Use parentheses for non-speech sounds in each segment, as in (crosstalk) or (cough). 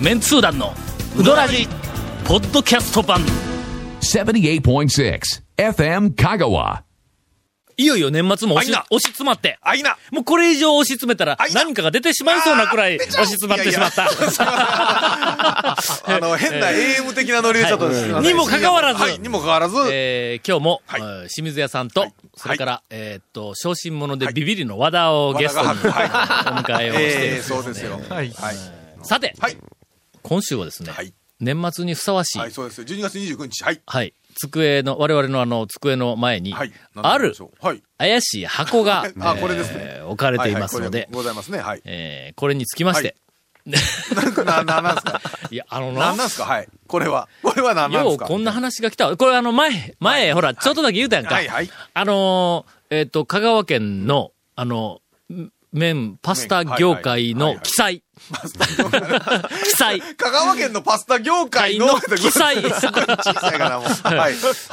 メンツー団のウドラジポッドキャスト版。78.6 FM Kagawa. いよいよ年末も押し押し詰まって。あいな。もうこれ以上押し詰めたらあいな。何かが出てしまいそうなくらい押し詰まってしまった。(laughs) あの、変な AM 的なノリでちょっとすいませんにもかかわらず。はい、にもかかわらず、えー今日も、はい。えー清水屋さんと、はい。それから、えーっと、小心者でビビリの和田をゲストに、お迎えをしてええで。すねそうですよ。はい。はい。さて、はい。今週はですね、はい年末にふさわしい、はい、そうですよ。12月29日。はい。はい。机の、我々のあの、机の前に、はい。あるはい。怪しい箱が、(laughs) あこれですねえー置かれていますので、はいございますね。はい。えーこれにつきまして、な、な、なんですか？(laughs) い、や、あのな、なんなんですか？はい。これは。これは何なんですか？ようこんな話が来た。これあの、前、前、ほら、ちょっとだけ言うたやんか。はいはいあのー、えっ、と、香川県の、あの、ん麺、パスタ業界のはいはいはいはい記載。(laughs) 香川県のパスタ業界の、の記載小さいかな、もう。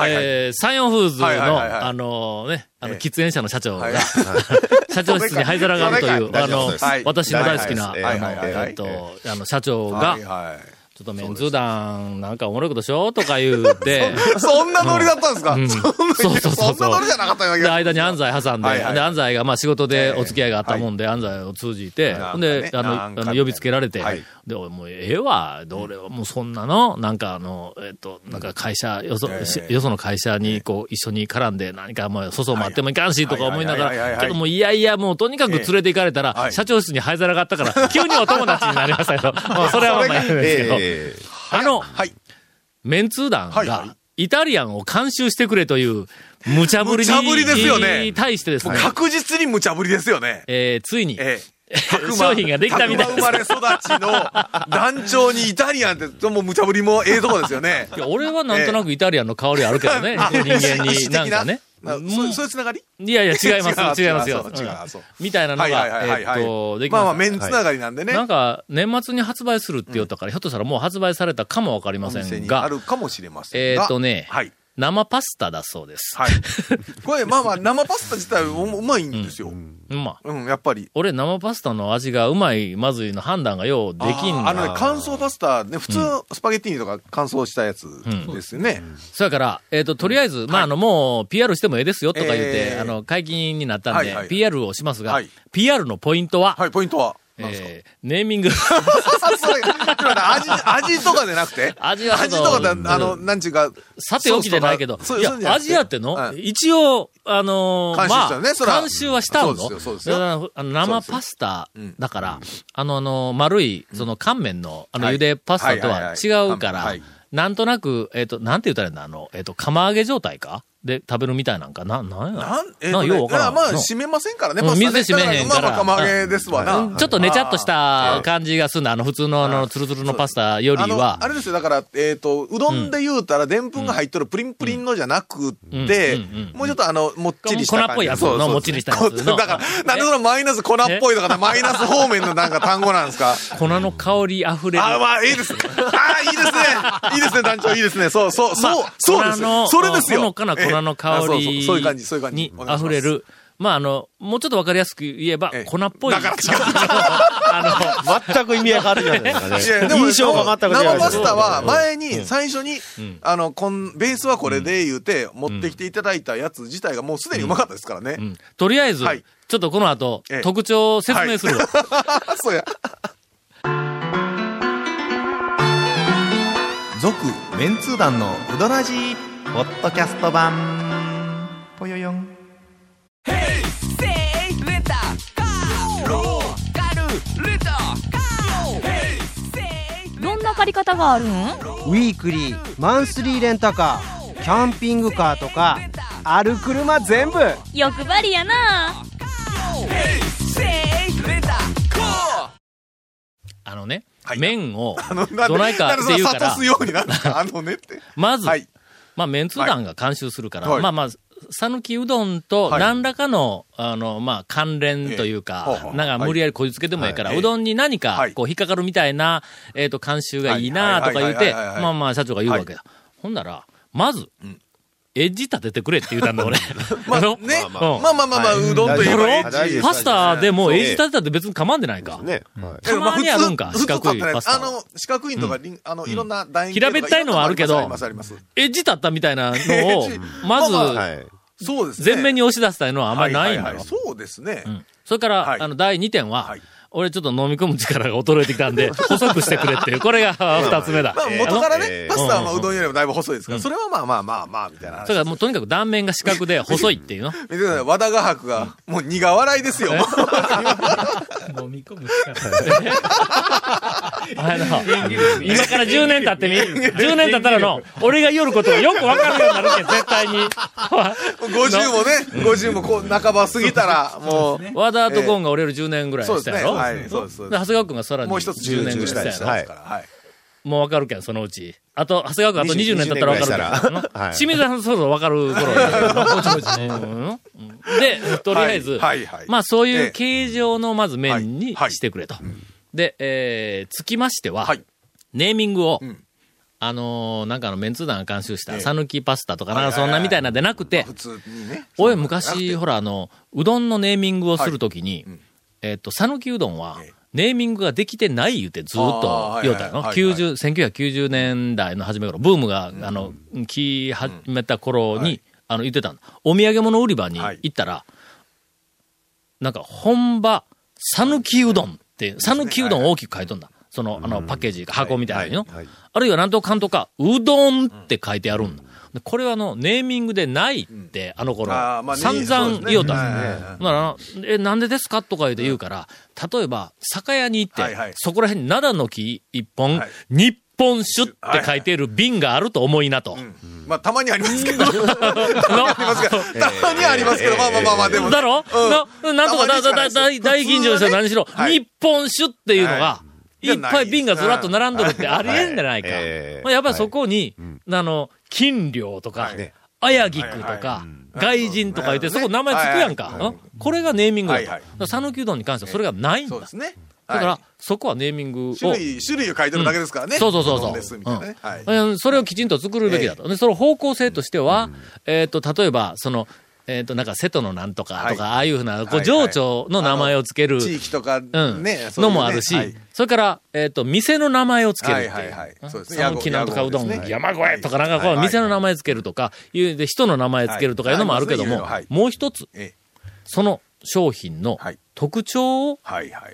えー、サイオンフーズの、あのね、あの、ええ。喫煙者の社長が、はい (laughs) 社長室に灰皿があるという、あのはい、私の大好きな、あの、えっと、あの、社長が。ちょっとメンツー団、なんかおもろいことしようとか言うて、(laughs) そんなノリだったんですか、ん。そんなそうそうそうそんなノリじゃなかったよで、が間に安西挟んで、はいはいで、安西がまあ仕事でええ。お付き合いがあったもんで、安西を通じて、で、あの、あの呼びつけられて、はい。で、もうええわ、どれはもうそんなの、なんかあの、えっと、なんか会社、よそ、よその会社にこう、一緒に絡んで何かもう、粗相もあってもいかんし、とか思いながら、けどもういやいや、もうとにかく連れて行かれたら、はい。社長室に灰皿があったから、急にお友達になりましたけど、まあそれはまあまあいいんですけど、あの、はい。メンツー団が、イタリアンを監修してくれという、無茶ぶり無茶ぶりですよねに対してですね、確実に無茶ぶりですよね。えーついに、ええ。(laughs) 商品ができたみたいです生まれ育ちの団長にイタリアンって、もう無茶ぶりもええとこですよね。(laughs) いや俺はなんとなくイタリアンの香りあるけどね、(laughs) 人間になんかね。あそうそういうつながり？いやいや、違います、(laughs) 違いますよ。みたいなのが、えっと、できまあまあ、まメンつながりなんでね。なんか、年末に発売するって言ったから、ひょっとしたらもう発売されたかもわかりませんお店にあが、るかもしれませんが。えっとねはい。生パスタだそうです。はい。(laughs) これ、まあまあ、生パスタ自体ううまいんですよ。まあ、うん、やっぱり。俺生パスタの味がうまい、まずいの判断がようできんあーあのね、な。乾燥パスタ、ね、普通、スパゲッティとか乾燥したやつですよね。そやから、えっ、と、とりあえず、まあ、あの、もう、PR してもええですよとか言って、えーあの、解禁になったんで、はいはい PR をしますが、はい PR のポイントは、はい、ポイントは。えーネーミング。味、味とかでなくて？味は味とかで、あの、なんちゅうか？さておきじゃないけど、いやそうそう、じゃなくて。アジアっての、はい一応、あのーまあ、監修はしたの？そうですよそうですよ。だからあの生パスタそうですよだから、あの、あの、丸い、その乾麺の、あの、はい。茹でパスタとは違うからはい、なんとなく、えっ、と、なんて言ったらいいんだ、あの、えっ、と、釜揚げ状態か？で食べるみたいなんかな、なんや？なん、えなんようわからんまあ、の閉めませんからね、うん。パスタね水で締めへんから。まあまあ、釜揚げですわな。うん。ちょっとねちゃっとした感じがするんだ。あの、普通のあの、ツルツルのパスタよりは。あ。れですよ、だから、えっ、と、うどんで言うたら、でんぷんが入っとるプリンプリンのじゃなくて、もうちょっとあの、もっちりした感じ。粉っぽいやつのもっちりしたやつだから、なんでそのマイナス粉っぽいとか、マイナス方面のなんか単語なんですか？粉の香り溢れる。あ、まあ、いいです。ああ、いいですね。いいですね、団長、いいですね。そう、そう、そう、まあそうです。それですよ。ほの香ええあそうそうりそういう感じ、そういう感じ。に溢れ。る。まあ、あの、もうちょっとわかりやすく言えばええ、粉っぽい。だから違う (laughs) あ全く意味合い変わるじゃないですかね。でも印象が全く違う生パスタは前に最初に、んあの、こん、ベースはこれで言うて、持ってきていただいたやつ自体がもうすでにうまかったですからねの、う。んとりあえず、はいちょっとこの後、ええ特徴を説明するわ。(laughs) そうや。続メンツー団のウドラジーポッドキャスト版。ぽよよん。どんな借り方があるん？ウィークリー、マンスリーレンタカー、キャンピングカーとか、ある車全部。欲張りやな。あのね、はい。麺をどないかって言うから。あのねって。まず、はい。まあ、メンツ団が監修するから、はい。まあまあ、讃岐うどんとはい。何らかの、あの、まあ、関連というか、ええ。なんか無理やりこじつけてもいいから、はい。うどんに何かは、い。こう、引っかかるみたいな、えっ、と、監修がいいなとか言うて、はい。はい。はい。はい。はい。はい。まあまあ、社長が言うわけだ。ほんなら、まず、んエッジ立ててくれって言うたんだ、俺。(laughs) まあね、ままあまあまあまあ、うどんといえばパスタでもエッジ立てたって別に構わんでないか。ね。はい。たまにあるんか四角いパスタ。あの、四角いのとか、あの、いろんな楕円平べったいのはあるけどあります、あります。ありエッジ立ったみたいなのを (laughs) まず、そうですね。前面に押し出したいのはあんまりないんだよ。そうですね。うん。それから、はい。あの、第2点は、はい俺ちょっと飲み込む力が衰えてきたんで、(laughs) 細くしてくれっていう、これが二つ目だ。まあ、元からね、えーパスタはまあうどんよりもだいぶ細いですから、それはまあまあまあまあ、みたいな話。それからもうとにかく断面が四角で細いっていうの。(laughs) 見てください、和田画伯が、もう苦笑いですよ。(laughs) 飲み込む力。(laughs) あの、今から10年経ってみ ?10 年経ったらの、俺が言ることがよくわかるようになるけん、絶対に。50もね、50もこう半ば過ぎたら、もう、和田とゴンが俺より10年ぐらいそうですね。したやろはい、そうです。そうで、です長谷川君がさらにもう一つ10年ぐらいしたやろ、はい。もうわかるけん、そのうち。あと、長谷川君あと20年経ったらわかるけん20年ぐら清水さんそろそろわかる頃やもちもちねうん。で、とりあえず、はいはいはい。まあそういうええ。形状のまず面にはいしてくれと。で、えー、つきましては、はい。ネーミングを、ん。あのーなんかあの、メンツ団が監修した、ええ。さぬきパスタとか、なんかそんなみたいなんでなくて普、通にね。俺そう昔、ほら、あの、うどんのネーミングをするときに、うん。えっと、さぬきうどんはええ、ネーミングができてない言うてずっとはい言うたの。はいはい。はい90 1990年代の初め頃、ブームが、あの、来始めた頃に、はいあの、言ってたの。お土産物売り場にはい。行ったら、なんか、本場、さぬきうどんって、さぬきうどんを大きく書いとんだ。その、あの、パッケージ、箱みたいなの、あるいはなんとかんとか、うどんって書いてあるんだ。でこれはあの、ネーミングでないって、あの頃、散々言おうたんでね。え、なんでですかとか言うて言うから、例えば、酒屋に行って、はいはい。そこら辺に灘の木一本、はい。日本酒って書いている瓶があると思いなと。まあ、たまにありますけど。(laughs) たまにありますけど、たまにありますけど、まあまあまあまあ、でも。ね。だろ、うん。ななんとかだ、だ、だ、大大吟醸にしろ何しろ、はい。日本酒っていうのが、はい。いっぱい瓶がずらっと並んどるってありえんじゃないか。ええまあやっぱりそこに、あの、金量とか、綾菊とはいか、外人とか言って、そこ名前つくやんか。うん。これがネーミングだと。讃岐うどんに関してはそれがないんだ。そうですね。だからは、そこはネーミングを。い種類、種類を書いてるだけですからね。そうそうそうそう。それをきちんと作るべきだと。で、その方向性としては、えっ、と、例えば、その、えっ、と、なんか、瀬戸のなんとかとか、はい。ああいうふうな、こう、情緒の名前をつける、地域とかうん、ね、そういうねのもあるし、はい。それから、えっ、と、店の名前をつけるっていう。はいはいはい。そうですね。なんとかうどん、山越えとかなんか、こう、店の名前つけるとか、いう、で、人の名前つけるとかい。うのもあるけども、もう一つ、ええ。その商品のはい。特徴を。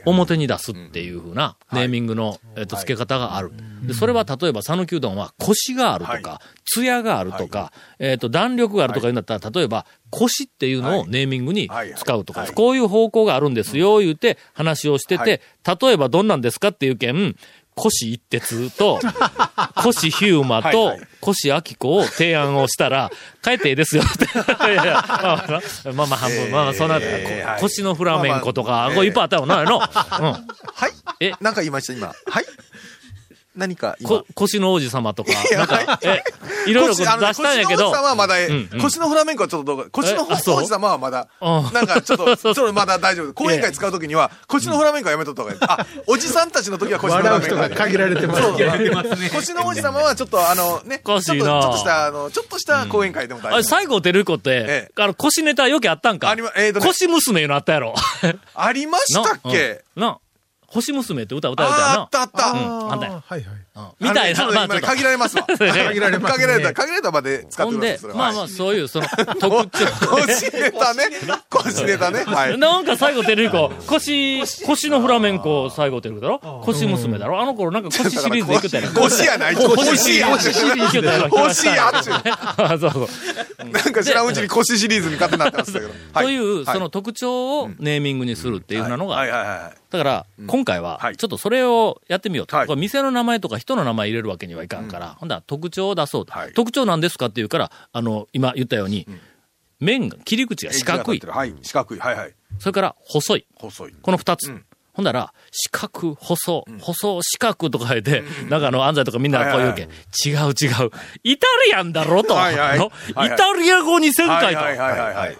表に出すっていうふうなネーミングの、えっと、付け方がある。で、それは例えば、讃岐うどんは、コシがあるとか、は艶があるとか、えっと、弾力があるとか言うんだったら、例えば、コシっていうのをネーミングに使うとか、こういう方向があるんですよ、言うて話をしてて、例えばどんなんですかっていう件、コシ一徹と、(laughs) コシヒューマとはいはい、コシアキコを提案をしたら、帰っていいですよって。(laughs) いやいやまあまあ、まあまあ半分、まあまあそんな、えーはい。コシのフラメンコとか、これいっぱいあったよな、の。うん。はい。え？なんか言いました、今。はい何か今。こ、。腰の王子様とか、やなんか、え、い。ろいろ出腰あのしたんやけど。腰の王子、様はまだ、腰のフラメンコはちょっとどうか、腰の王子様はまだ、うんなんかちょっと、(laughs) ちそうょっとまだ大丈夫。講演会使うときには、腰のフラメンコはやめとった方がいい。あ、おじさんたちの時は腰のフラメンコ。笑う人が限られてますそう。腰の王子様はちょっとあのね、ちょっと、しいなょっとした、あの、ちょっとした講演会でも大丈夫。西郷輝彦ってえ、あの、腰ネタよくあったんか？ありまえーとね。腰娘いうのあったやろ。(laughs) ありましたっけ？な、星娘って歌歌うたやなああっ。たあった。うん、あんたや。はいはい。うんみたいな、まあ限られますわ。(laughs) 限られます。限られた、限られたまで使ってほんでまあまあ、そういう、その、特徴。(laughs) 腰ネタ (laughs) ね。腰ネタね。はい。なんか西郷輝彦、腰、腰のフラメンコ西郷輝彦だろ？腰娘だろ？あの頃なんか腰シリーズでいくたやろ腰やない？腰や。腰シリーズいくたやろ腰やっちゅう。あそうそう。なんか知らんうちに腰シリーズに勝手になってましたけど。はという、はいその特徴をネーミングにするっていうふうなのが、はいはいはいはい。だから、今回はは、いちょっとそれをやってみようと。はい店の名前とか人の名前入れるわけにはいかんから、ほんだら特徴を出そうと。はい特徴なんですかって言うから、あの、今言ったように、面が、切り口が四角い。はい。四角い。はいはい。それから細い。細い。この二つ。うんほんだら、四角、細、細、四角とか言って、なんかあの、安西とかみんなこう言うけん、違う違う。イタリアンだろと。はいはいイタリア語にせんかい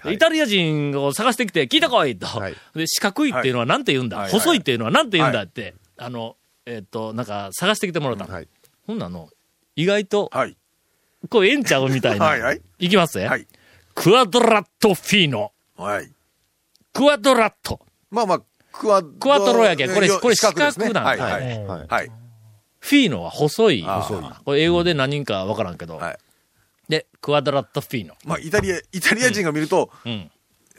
と。イタリア人を探してきて、聞いてこいと。はいで、四角いっていうのはなんて言うんだ、はいはい細いっていうのはなんて言うんだって、あの、えっ、と、なんか探してきてもらったの。はい。ほんなの、意外と、はい。こうええんちゃうみたいな。はいはいいきます？ね。はい。クアドラットフィーノ。はい。クアドラット。まあまあ、クワクワトロやけんこれよこれ四角なんだはいはい。はいはい。フィーノは細い。あーこれ英語で何人かわからんけど。はいで、クアドラットフィーノ。まあ、イタリア、イタリア人が見ると、うん。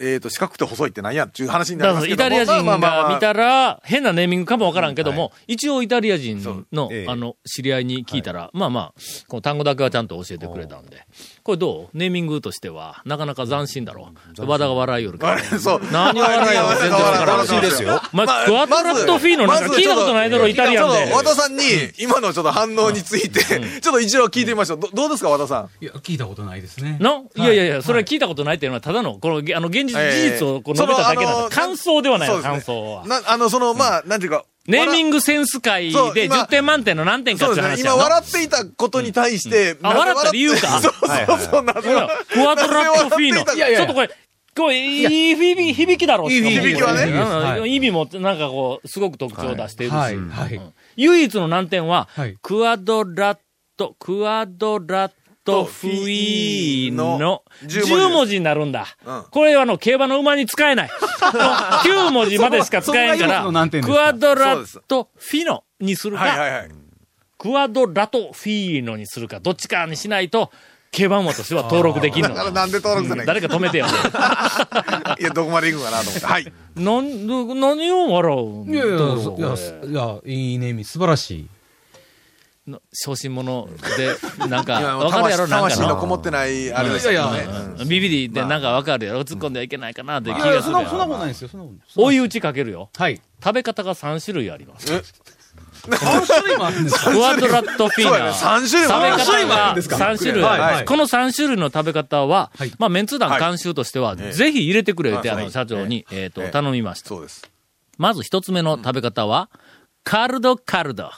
えっと、四角くて細いってなんやっていう話になりますけどイタリア人が見たら、変なネーミングかもわからんけども、一応イタリア人の、ええあの、知り合いに聞いたら、まあまあ、この単語だけはちゃんと教えてくれたんで。これどう？ネーミングとしては、なかなか斬新だろう。和田が笑いよるけどあ。れそう。何を笑いよ全然わからん楽しいですよ。まあ、クワトラットフィーノなんか聞いたことないだろ、イタリアンで。和田さんに、今のちょっと反応について、(laughs) ちょっと一応聞いてみましょう。どどうですか、和田さん？いや、聞いたことないですね。のいやいやいや、それは聞いたことないっていうのは、ただの、この、あの、現実、ええ事実をこう述べただけな感想ではない感想は。な、あの、その、まあ、なんていうか。ネーミンググセンス界でそう今10点満点の何点かって話やな。笑っていたことに対して、あ笑った？理由かそうそうそう、なほらクワトラットフィーノ。(laughs) ちょっとこれ、これ、いい響き、響きだろういい響きはね。うん。意味も、なんかこう、すごく特徴を出している。し。はい、はい。唯一の難点は、はい。クワドラット、クワドラットフィー、の10文字になるんだ。これはあの、競馬の馬に使えない。9文字までしか使えんから、クかワドラットフィノにするか、クワドラトフィーノにするか、どっちかにしないと、競馬馬としては登録できんのなんで登録さない誰か止めてよ。いや、どこまで行くかなと思って。はい。なん、ど何を笑ういやいや、いや、い、いネーミング、素晴らしい。な小心者で、なんか、(laughs) わかるやろ、なんか魂ののこもってない、あれですよね。いやいやうんビビリでなんかわかるやろ突っ込んではいけないかなって気がするやそんな、ことろ。ないですよ、そんなことない。追い打ちかけるよ。はい。食べ方が3種類あります。何種類もあるんですか？クワドラットフィーナそうやね。3種類もあるんですか？3種類この3種類の食べ方ははい、まあ、メンツ団監修としては、ぜひ入れてくれって、あの、はい社長に、えっとえ、え頼みました。そうです。まず一つ目の食べ方は、カルドカルド。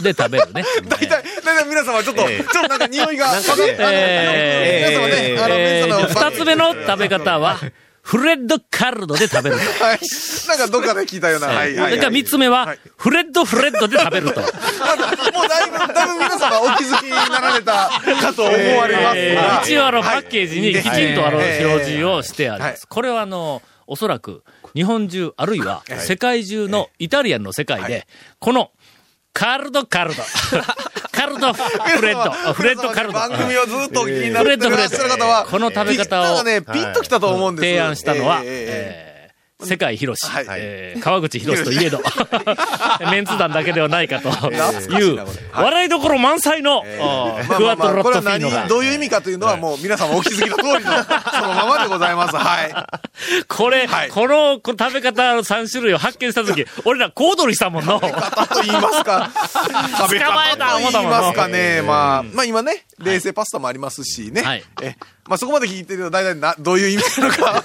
で食べるね。(laughs) 大体、大体皆様ちょっと、ちょっとなんか匂いが、皆様ね、あの、えー皆様二つ目の食べ方は、フレッドカルドで食べると。はい。なんかどっかで聞いたような。はい。はい。それから三つ目ははい、フレッドフレッドで食べると。もうだいぶ、だいぶ皆様お気づきになられたかと思われます一応あの、パはいッケージにきちんとあの、はい。表示をしてありまはいす。これはあの、おそらく、日本中、あるいははい。世界中のイタリアンの世界はで、この、カルドカルド。カルドフレッド。フレッドカルド。番組をずっとお聞きになってる方は、この食べ方を。ね、ピンときたと思うんです。提案したのは、ええ世界広し、はい。えー川口博士といえど、メンツ団だけではないかと (laughs) い、いう笑いどころ満載の、クワトロッこれはトフィーノが。何、。どういう意味かというのはもう皆様お気づきの通りの、そのままでございます。はい。これ、はい。このこ食べ方の3種類を発見したとき、(laughs) 俺ら小躍りしたもんの。方と言いますか、食べ方と言いますかね。まあ、まあ今ね、冷製パスタもありますしね。はい。え、まあそこまで聞いてると大体な、どういう意味なのか、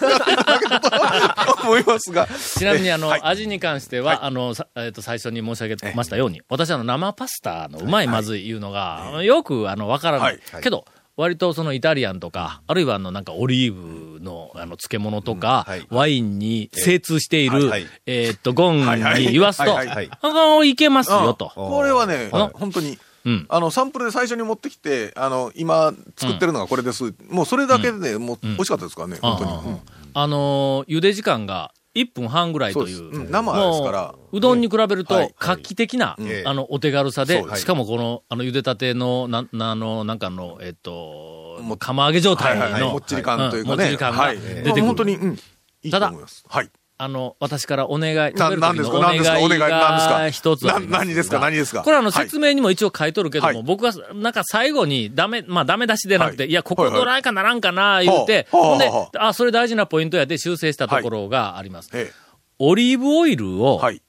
と思いますが。ちなみにあの、はい。味に関しては、あの、さえっ、と、最初に申し上げましたように、私あの、生パスタのうまいまずいいうのが、よくあの、わからない。はいけど、割とそのイタリアンとか、あるいはあの、なんかオリーブのあの、漬物とか、ワインに精通している、はいはい。えーっと、ゴンはいはいに言わすと、はいはいあの、いけますよと。これはねはい、本当に。うん。あの、サンプルで最初に持ってきて、あの、今作ってるのがこれです。もうそれだけでもう美味しかったですからね、本当に。あのー茹で時間が1分半ぐらいという。生ですからもううどんに比べるとはい、画期的な、ええあの、お手軽さでそう、ですしかもこの、あの、茹でたての、な、なあの、なんかの、えっとも、釜揚げ状態はいはいはい。ものっ、ちり感というかうんね。もっちり感がはい出てくるまあ本当に、うん。いいと思います。はい。あの、私からお願い、食な、べる時なんですか？のお願い何ですか？お願い、何ですが。か一つ何ですか？何ですか？これあの、はい。説明にも一応書いとるけども、はい。僕は、なんか最後にダメ、まあダメ出しでなくて、はい。いや、ここどない。かならんかな、言うて、ほんでは、あ、それ大事なポイントやで修正したところがあります。えオリーブオイルえ。をはい。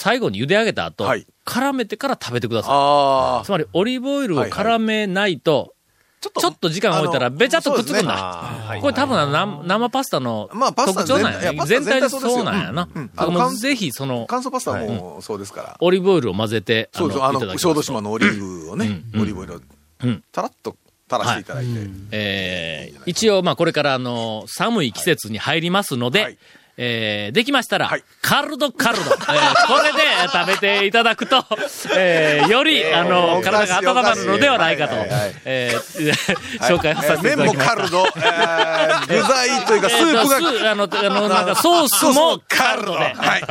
最後に茹で上げた後、はい。絡めてから食べてください。あつまり、オリーブオイルを絡めないと、ちょちょっと時間置いたら、べちゃっとくっつくんだ。はい。これ多分あの生生パスタの特徴なんや。全体でそうなんやな。うんうん。ぜひその、乾燥パスタもそうですから。オリーブオイルを混ぜて、そうそう、あの、小豆島のオリーブをねう、んオリーブオイルをうん、たらっと垂らしていただいて。えー一応、まあ、これから、あの、寒い季節に入りますので、はいえー、できましたら、はいカルドカルド、えーこれで食べていただくと、えー、より、あの、体が温まるのではないかとえー、紹介をさせてい麺もただきました。カルド、えー具材というかスープが、あの、あの、なんかソースもカルドで。はい。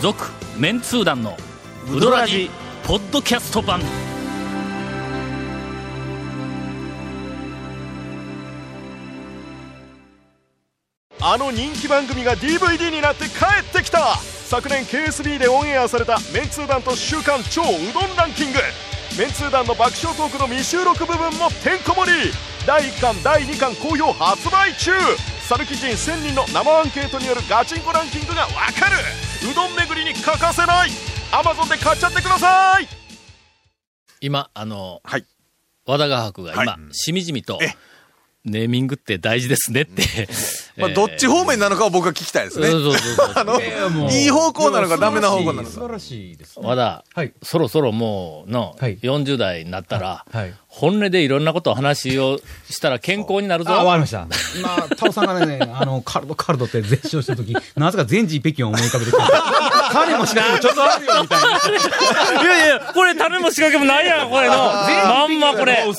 続、メンツー団のウドラジ、ポッドキャスト版。あの人気番組が DVD になって帰ってきた。昨年 KSB でオンエアされたメンツー団と週刊超うどんランキング。メンツー団の爆笑トークの未収録部分もてんこ盛り。第1巻第2巻好評発売中。サルキ人1000人の生アンケートによるガチンコランキングがわかる。うどん巡りに欠かせない。Amazon で買っちゃってください。今、あの、はい。和田画伯が今、はい。しみじみとえ、ネーミングって大事ですねって。(laughs) まあ、どっち方面なのかを僕は聞きたいですね。そうそうそう (laughs) あの、いい方向なのかダメな方向なのか。素晴らしいですね。和田、はいそろそろもうの、はい40代になったら、はい。本音でいろんなことを話をしたら健康になるぞ。あ、わかりました。今、タオさんがね、(laughs) あの、カルドカルドって絶唱したとき、なぜか全治北京を思い浮かべてきた。彼もしかもちょっとあるよ、みたいな。いやいや、これ種も仕掛けもないやん、これの。まんまこれ。そ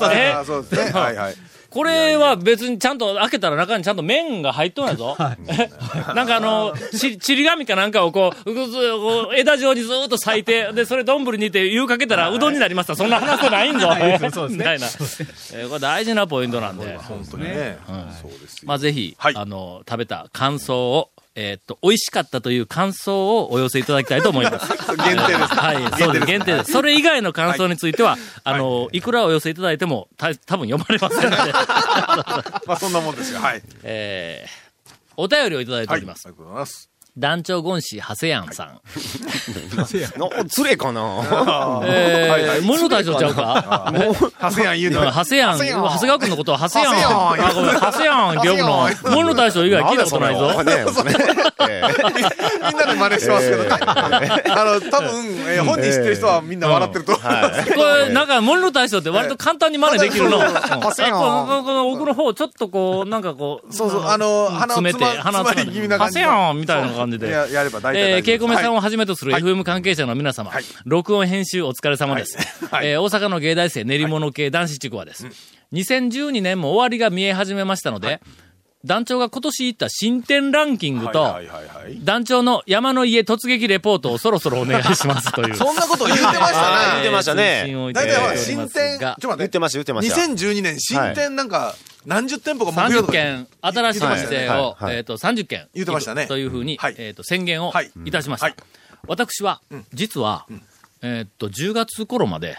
うですね。はいはい。これは別にちゃんと開けたら中にちゃんと麺が入っとんやぞ。(laughs) なんかあの、ち、ちり紙かなんかをこう、うぐずこう枝状にずーっと裂いて、で、それ丼にて湯かけたらうどんになりました。そんな話ないんぞ。(laughs) そうですねみたいな。えーこれ大事なポイントなんで。本当にね。そうですよ。まあ、ぜひ、はいあの、食べた感想を、えーっと、美味しかったという感想をお寄せいただきたいと思います。(laughs) 限定です。はい、そうです。限定です。それ以外の感想については、あの、いくらお寄せいただいても、た多分読まれませんので、(laughs) まあそんなもんですよ。はい。(laughs) えー、お便りをいただいてはい。ありおります。がとうございます。団長ゴンシ長谷やんさん。の、ずれかなえー、森の大将ちゃうか？ハセヤン言ううんのは。長谷やん、長谷川君のことは長谷やん。長谷やんあ、ごめん、長谷やんって呼ぶの。森の大将以外聞いたことないぞ。(laughs) みんなで真似してますけど。ね。(laughs) あの、多分、えー本人知ってる人はみんな笑ってると思います。これ、なんか、森の大将って割と簡単に真似できるの。うん。あこせやんのこの奥の方、ちょっとこう、なんかこう、そうそう、あの、鼻を詰めて、気味な感じの。はせやんみたいな感じで。ややれば大体大丈夫えー。ケイコメさんをははじめとするはい FM 関係者の皆様、はい録音編集お疲れ様です。はいえー大阪の芸大生練り物系男子ちくわです。2012年も終わりが見え始めましたので、団長が今年行った新店ランキングと、いはいはいはい。団長の山の家突撃レポートをそろそろお願いしますという。(laughs) そんなこと言ってましたね。言ってましたね大体ほら、新店、ちょがっと待って言って。ました、言ってました。2012年、新店なんか、何十店舗か目標30とか件、新しい店を、したねはいはいえっ、と、30件。言ってましたねというふうに、はいえっ、と、宣言をはいいたしました。はい私は、実は、えっ、と、10月頃まで、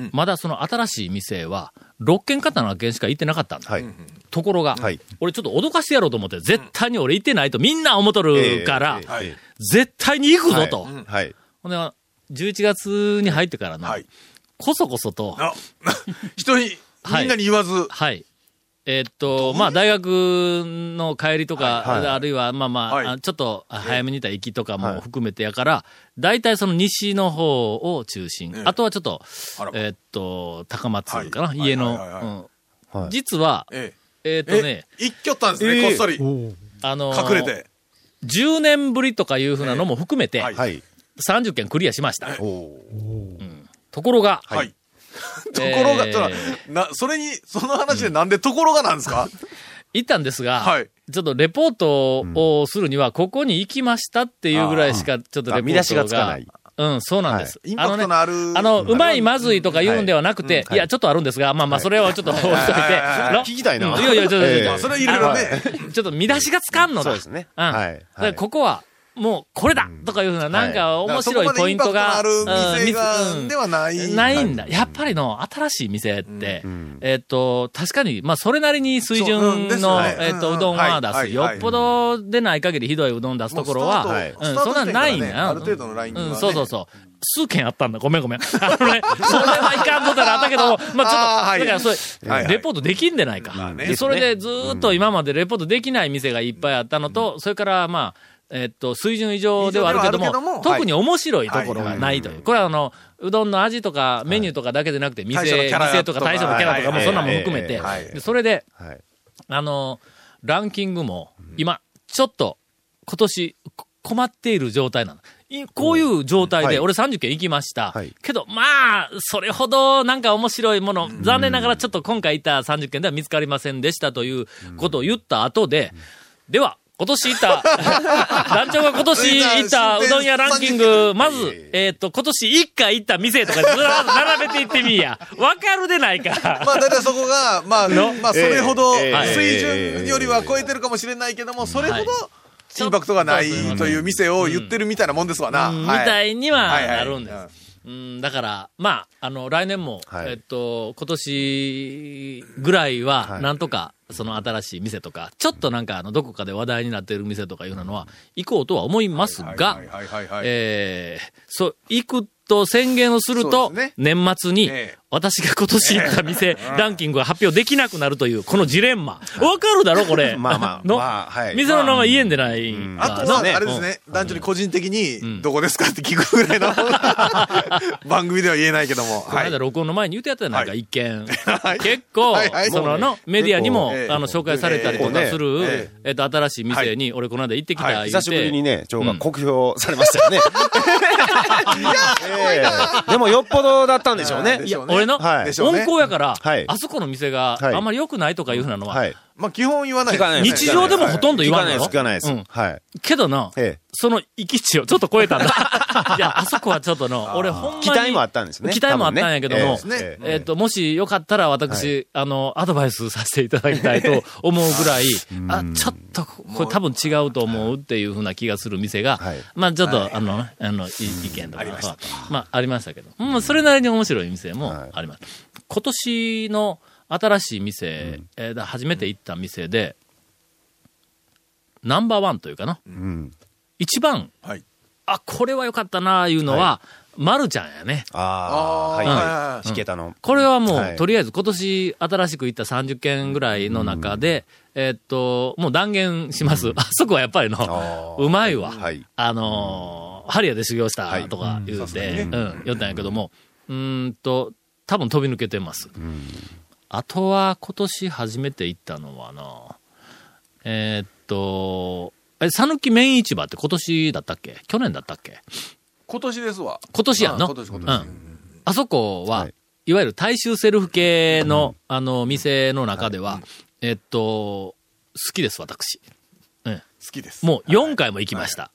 んまだその新しい店は、6件か7件しか行ってなかったんだ。はい。ところが、はい俺ちょっと脅かしてやろうと思って、絶対に俺行ってないとみんな思っとるから、ええはい。絶対に行くぞと。はい。ほんで、11月に入ってからな、はい。こそこそと、あ、(laughs) 人に、はいみんなに言わず、はい。えーっと、まあ、大学の帰りとか、はいはい。あるいは、まあまあ、はい。あちょっと早めにいた行きとかも含めてやから、大体その西の方を中心。ええ。あとはちょっとあら、えーっと、高松かな、はい。家の、はいはいはいはい。うん。はい。実は、ええ。ーっとえ。ねえ、、一挙ったんですね、こっそり。あのー隠れて。10年ぶりとかいうふうなのも含めて、はいはい。30件クリアしました。おお。ところが、はい。(laughs) ところが、えー。な、それに、その話でなんでところがなんですか？(laughs) 行ったんですが、はい。ちょっとレポートをするには、ここに行きましたっていうぐらいしか、ちょっとレポートが。あ見出しがつかない。うん、そうなんです。インパクトのある。あの、うまい、まずいとか言うんではなくて、はい。いや、ちょっとあるんですが、まあまあ、それはちょっと置いといて。聞きたいな。うんいやいや、ちょっと、それいろいろね。ちょっと見出しがつかんのだ。そうですね。うん。はい。ここは、もう、これだとかいうふうな、なんか面白いポイントが。まではない。ないんだ。やっぱりの、新しい店って、えっと、確かに、まあ、それなりに水準の、ねえっと、うどんは出す。よっぽどでない限りひどいうどん出すところは、もううん、そんなんないんだある程度のラインそうそうそう。数件あったんだ。ごめんごめん。(laughs) あのね、それはいかんことがあったけども、(laughs) まあちょっと、だからそれ、レポートできんでないか。それでずーっと今までレポートできない店がいっぱいあったのと、それからまあ、えっと、水準以上ではあるけども、ども特に面白いところがないという。これはあの、うどんの味とかメニューとかだけでなくて、店、大将のキャラ店とか大将のキャラとかもはい。そんなもん含めて。それで、はい。あの、ランキングも、今、ちょっと、今年、こ困っている状態なの。いこういう状態で、はい。俺30件行きました。はい。けど、まあ、それほどなんか面白いもの、残念ながらちょっと今回行った30件では見つかりませんでしたということを言った後で、では、今年行った、(laughs) 団長が今年行ったうどん屋ランキング、まず、えっと、今年1回行った店とかずらっと並べていってみいや。(laughs) わかるでないか。まあ、だいたいそこが、まあ、(laughs) まあ、それほど、ええ水準よりは超えてるかもしれないけども、それほどは、インパクトがないとという店を言ってるみたいなもんですわな。うんみはい。たいにはなるんです。うん、だから、まあ、あの、来年も、はい。えっと、今年ぐらいは、はい。なんとか、その新しい店とか、ちょっとなんか、あの、どこかで話題になっている店とかいうのは、行こうとは思いますが、えーそう、行くと宣言をするそと、年末にええ、私が今年行った店、ランキングが発表できなくなるという、このジレンマ。わかるだろ、これ。(laughs) まあまあ (laughs) の、まあはい。店の名前言えんでないあとは、ねあれですね、団長に個人的ん。に、どこですかって聞くぐらいの、(laughs) 番組では言えないけども。この間、録音の前に言うてやったないか、はい。一見。はい結構、そのの、メディアにも、あの、紹介されたりとかする、ええ。っと、新しい店に、俺この間行ってきた、言久しぶりにね、長が酷評されましたよね。(laughs) ええでもよっぽどだったんでしょうね。俺の、温厚やから、はい。あそこの店がはい。あんまり良くないとかいうふうなのは、はい。まあ、基本言わない聞かないです日常でもほとんど言わんの？よ聞かないです、聞かないです。うん。はい。けどな、ええ。その行き地をちょっと超えたんだ。(laughs) いや、あそこはちょっとの、俺ほんまに。期待もあったんですね。期待もあったんやけども、ええ。えっ、と、もしよかったら私、あの、アドバイスさせていただきたいと思うぐらい、(laughs) あ、ちょっと、これ多分違うと思うっていうふうな気がする店が、はい。まあちょっと、あの、あの、い意見とかは、まあありましたけど、うん、それなりに面白い店もはい。あります。今年の新しい店、えーだ初めて行った店で、ナンバーワンというかな、うん。一番、はい。あ、これは良かったな、いうのは、まるちゃんやね。ああ、はいうんはい。チケタの。これはもう、はい。とりあえず今年新しく行った30件ぐらいの中で、えーっと、もう断言します。あそこはやっぱりの、あうまいわ。はい。あのーハリアで修行したはい。とか言うて、うん、言ったんやけども、うーんと、多分飛び抜けてます。あとは今年初めて行ったのはな、えーっと、え、讃岐麺市場って今年だったっけ？去年だったっけ？今年ですわ。今年やんの？あ今年今う年。ん。あそこは、はいい、わゆる大衆セルフ系の、あの、店の中では、えっと、好きです、私。うん。好きです。もう4回も行きました。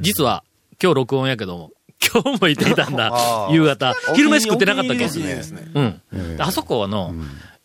実は、今日録音やけども、今日も行っていたんだ。夕方。昼飯食ってなかったっけ？ね。うん。であそこはの、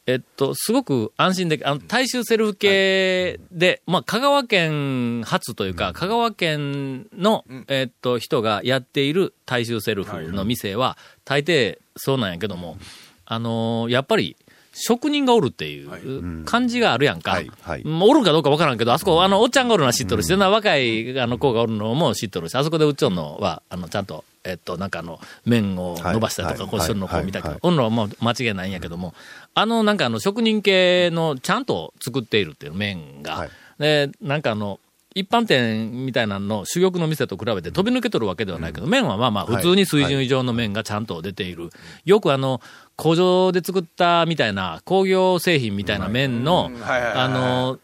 えっと、すごく安心でき、あの、大衆セルフ系で、まあ、香川県発というか、香川県の、えっと、人がやっている大衆セルフの店は、大抵そうなんやけども、あのーやっぱり、職人がおるっていう感じがあるやんか。はい。はい。まあおるんかどうかわからんけど、あそこ、あの、おっちゃんがおるのは知っとるし、そん。な若い、あの、子がおるのも知っとるし、あそこでうっちょんのは、あの、ちゃんと、えっと、なんかあの、麺を伸ばしたりとか、はい。こうしてるのをこう見たけどはい、おんのはもう間違いないんやけども、あの、なんかあの、職人系のちゃんと作っているっていう麺が、はい。で、なんかあの、一般店みたいなのの珠玉の店と比べて飛び抜けとるわけではないけど、麺はまあまあ普通に水準以上の麺がちゃんと出ている。よくあの、工場で作ったみたいな工業製品みたいな麺のうん、はいはいはいはい。あの、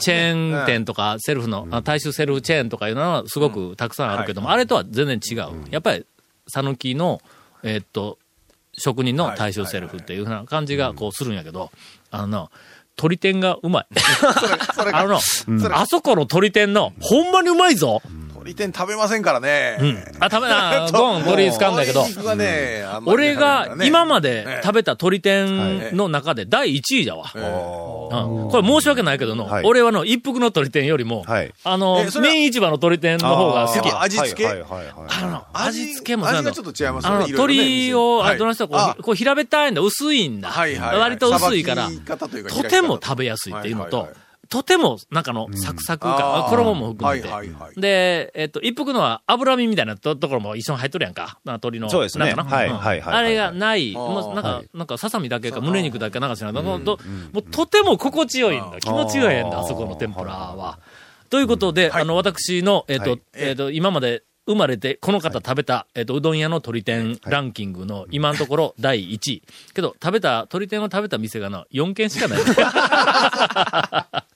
チね。ェーン店とか、セルフの、あ大衆セルフチェーンとかいうのはすごくたくさんあるけども、あれとは全然違う。やっぱり、讃岐の、えーっと、職人の大衆セルフっていうふうな感じがこうするんやけど、あのな、鳥天がうまい。あのな、あそこの鳥天の、ほんまにうまいぞ。鳥天食べませんからね。あ、食べな、(laughs) ゴン鳥使うんだけど、鶏肉がね、あん俺が今までね食べた鳥天の中で第1位だわ。ええうん。これ申し訳ないけどの、はい。俺はの一服の鳥天よりも、はい。あのえ、それは麺市場の鳥天の方が好き。や。味付け？あの、味付けも味がちょっと違いますあの、よね。いろいろね鳥を、はいあどの人はこあう、こう平べったいんだ、薄いんだ。はいはいはい。割と薄いから、とても食べやすいっていうのと、はいはいはいとても、なんかの、サクサク感、あーあ衣も含めて。はいはいはい。で、えっと、一服のは脂身みたいなとところも一緒に入っとるやんか。な鳥の。そうですね。あれがない、もうなんか、はい。なんか、ささみだけか、胸肉だけかなんか知らない。どどもう、とても心地よいんだ。気持ちよいんだ、あそこの天ぷらは。ということで、あの、私の、えっとはい、えっと、今まで生まれて、この方食べた、えっ、と、うどん屋の鳥天ランキングの今のところ (laughs) 第1位。けど、食べた、鳥天を食べた店がな、4軒しかない。(laughs)